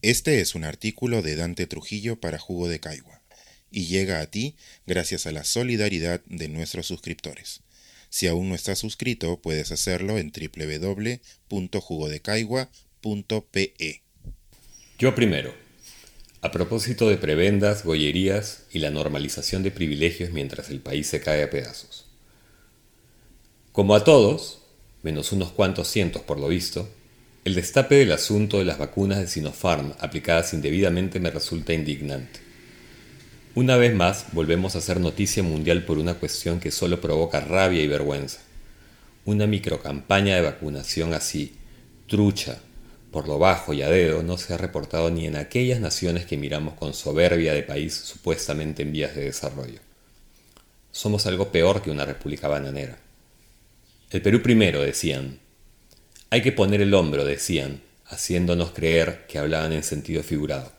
Este es un artículo de Dante Trujillo para Jugo de Caigua y llega a ti gracias a la solidaridad de nuestros suscriptores. Si aún no estás suscrito, puedes hacerlo en www.jugodecaigua.pe. Yo primero. A propósito de prebendas, gollerías y la normalización de privilegios mientras el país se cae a pedazos. Como a todos, menos unos cuantos cientos por lo visto, el destape del asunto de las vacunas de Sinopharm aplicadas indebidamente me resulta indignante. Una vez más volvemos a hacer noticia mundial por una cuestión que solo provoca rabia y vergüenza. Una microcampaña de vacunación así, trucha, por lo bajo y a dedo, no se ha reportado ni en aquellas naciones que miramos con soberbia de país supuestamente en vías de desarrollo. Somos algo peor que una república bananera. El Perú primero, decían, hay que poner el hombro, decían, haciéndonos creer que hablaban en sentido figurado.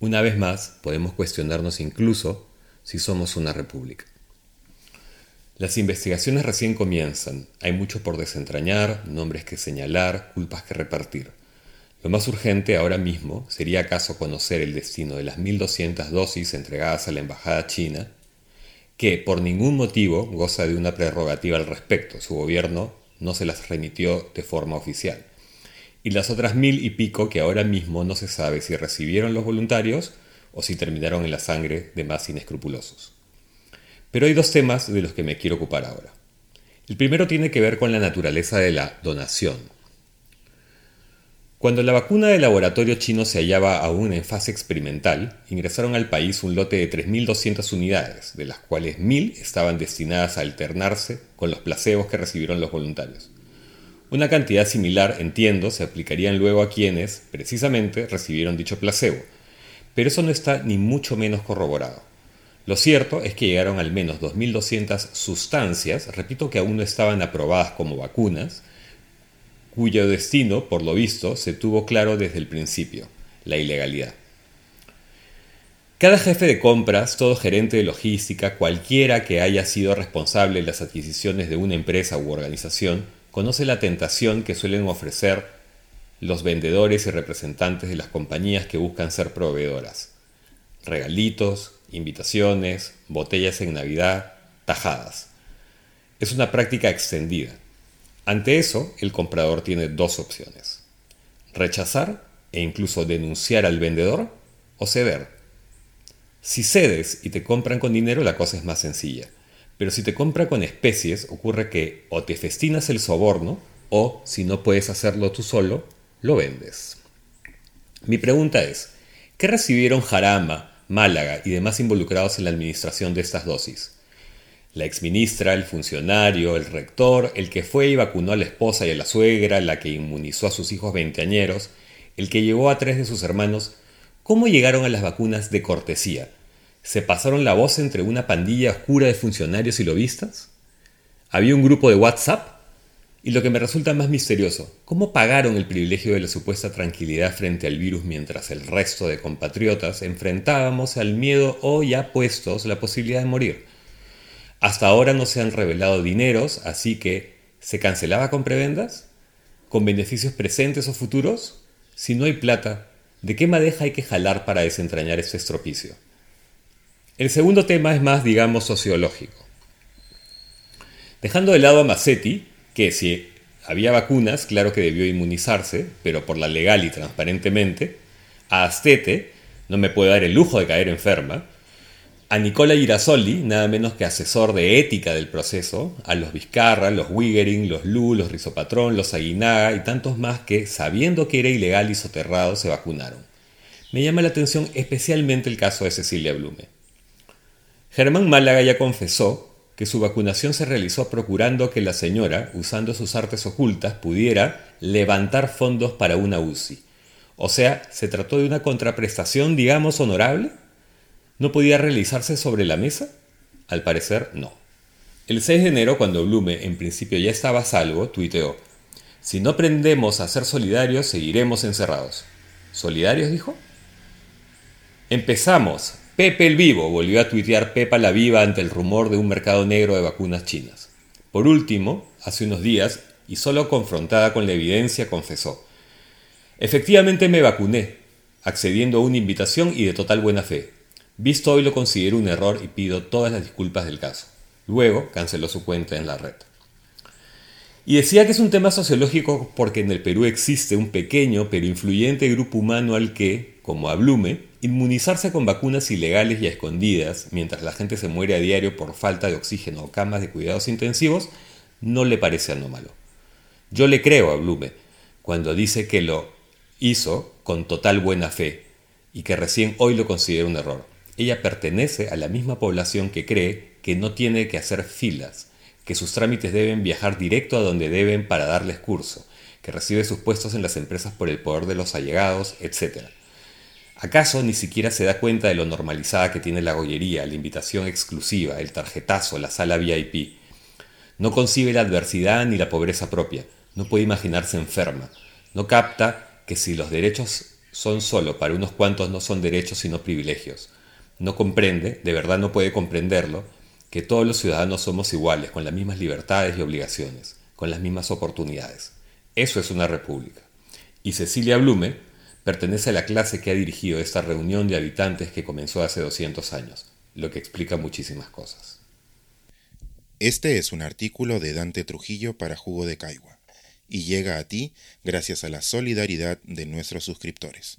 Una vez más, podemos cuestionarnos incluso si somos una república. Las investigaciones recién comienzan, hay mucho por desentrañar, nombres que señalar, culpas que repartir. Lo más urgente ahora mismo sería acaso conocer el destino de las 1.200 dosis entregadas a la Embajada China, que por ningún motivo goza de una prerrogativa al respecto. Su gobierno no se las remitió de forma oficial. Y las otras mil y pico que ahora mismo no se sabe si recibieron los voluntarios o si terminaron en la sangre de más inescrupulosos. Pero hay dos temas de los que me quiero ocupar ahora. El primero tiene que ver con la naturaleza de la donación. Cuando la vacuna del laboratorio chino se hallaba aún en fase experimental, ingresaron al país un lote de 3.200 unidades, de las cuales 1.000 estaban destinadas a alternarse con los placebos que recibieron los voluntarios. Una cantidad similar, entiendo, se aplicarían luego a quienes, precisamente, recibieron dicho placebo, pero eso no está ni mucho menos corroborado. Lo cierto es que llegaron al menos 2.200 sustancias, repito que aún no estaban aprobadas como vacunas, cuyo destino, por lo visto, se tuvo claro desde el principio, la ilegalidad. Cada jefe de compras, todo gerente de logística, cualquiera que haya sido responsable de las adquisiciones de una empresa u organización, conoce la tentación que suelen ofrecer los vendedores y representantes de las compañías que buscan ser proveedoras. Regalitos, invitaciones, botellas en Navidad, tajadas. Es una práctica extendida ante eso, el comprador tiene dos opciones. Rechazar e incluso denunciar al vendedor o ceder. Si cedes y te compran con dinero, la cosa es más sencilla. Pero si te compran con especies, ocurre que o te festinas el soborno o, si no puedes hacerlo tú solo, lo vendes. Mi pregunta es, ¿qué recibieron Jarama, Málaga y demás involucrados en la administración de estas dosis? La exministra, el funcionario, el rector, el que fue y vacunó a la esposa y a la suegra, la que inmunizó a sus hijos veinteañeros, el que llevó a tres de sus hermanos, ¿cómo llegaron a las vacunas de cortesía? ¿Se pasaron la voz entre una pandilla oscura de funcionarios y lobistas? ¿Había un grupo de WhatsApp? Y lo que me resulta más misterioso, ¿cómo pagaron el privilegio de la supuesta tranquilidad frente al virus mientras el resto de compatriotas enfrentábamos al miedo o ya puestos la posibilidad de morir? Hasta ahora no se han revelado dineros, así que ¿se cancelaba con prebendas? ¿Con beneficios presentes o futuros? Si no hay plata, ¿de qué madeja hay que jalar para desentrañar este estropicio? El segundo tema es más, digamos, sociológico. Dejando de lado a Massetti, que si había vacunas, claro que debió inmunizarse, pero por la legal y transparentemente, a Astete, no me puede dar el lujo de caer enferma, a Nicola Girasoli, nada menos que asesor de ética del proceso, a los Vizcarra, los Wiggering, los Lu, los Rizopatrón, los Aguinaga y tantos más que, sabiendo que era ilegal y soterrado, se vacunaron. Me llama la atención especialmente el caso de Cecilia Blume. Germán Málaga ya confesó que su vacunación se realizó procurando que la señora, usando sus artes ocultas, pudiera levantar fondos para una UCI. O sea, ¿se trató de una contraprestación, digamos, honorable? ¿No podía realizarse sobre la mesa? Al parecer, no. El 6 de enero, cuando Blume en principio ya estaba a salvo, tuiteó, Si no aprendemos a ser solidarios, seguiremos encerrados. ¿Solidarios? dijo. Empezamos. Pepe el Vivo, volvió a tuitear Pepa la Viva ante el rumor de un mercado negro de vacunas chinas. Por último, hace unos días, y solo confrontada con la evidencia, confesó, Efectivamente me vacuné, accediendo a una invitación y de total buena fe. Visto hoy lo considero un error y pido todas las disculpas del caso. Luego canceló su cuenta en la red. Y decía que es un tema sociológico porque en el Perú existe un pequeño pero influyente grupo humano al que, como a Blume, inmunizarse con vacunas ilegales y a escondidas, mientras la gente se muere a diario por falta de oxígeno o camas de cuidados intensivos, no le parece anómalo. Yo le creo a Blume cuando dice que lo hizo con total buena fe y que recién hoy lo considera un error. Ella pertenece a la misma población que cree que no tiene que hacer filas, que sus trámites deben viajar directo a donde deben para darles curso, que recibe sus puestos en las empresas por el poder de los allegados, etc. ¿Acaso ni siquiera se da cuenta de lo normalizada que tiene la gollería, la invitación exclusiva, el tarjetazo, la sala VIP? No concibe la adversidad ni la pobreza propia, no puede imaginarse enferma, no capta que si los derechos son solo para unos cuantos no son derechos sino privilegios. No comprende, de verdad no puede comprenderlo, que todos los ciudadanos somos iguales, con las mismas libertades y obligaciones, con las mismas oportunidades. Eso es una república. Y Cecilia Blume pertenece a la clase que ha dirigido esta reunión de habitantes que comenzó hace 200 años, lo que explica muchísimas cosas. Este es un artículo de Dante Trujillo para Jugo de Caigua y llega a ti gracias a la solidaridad de nuestros suscriptores.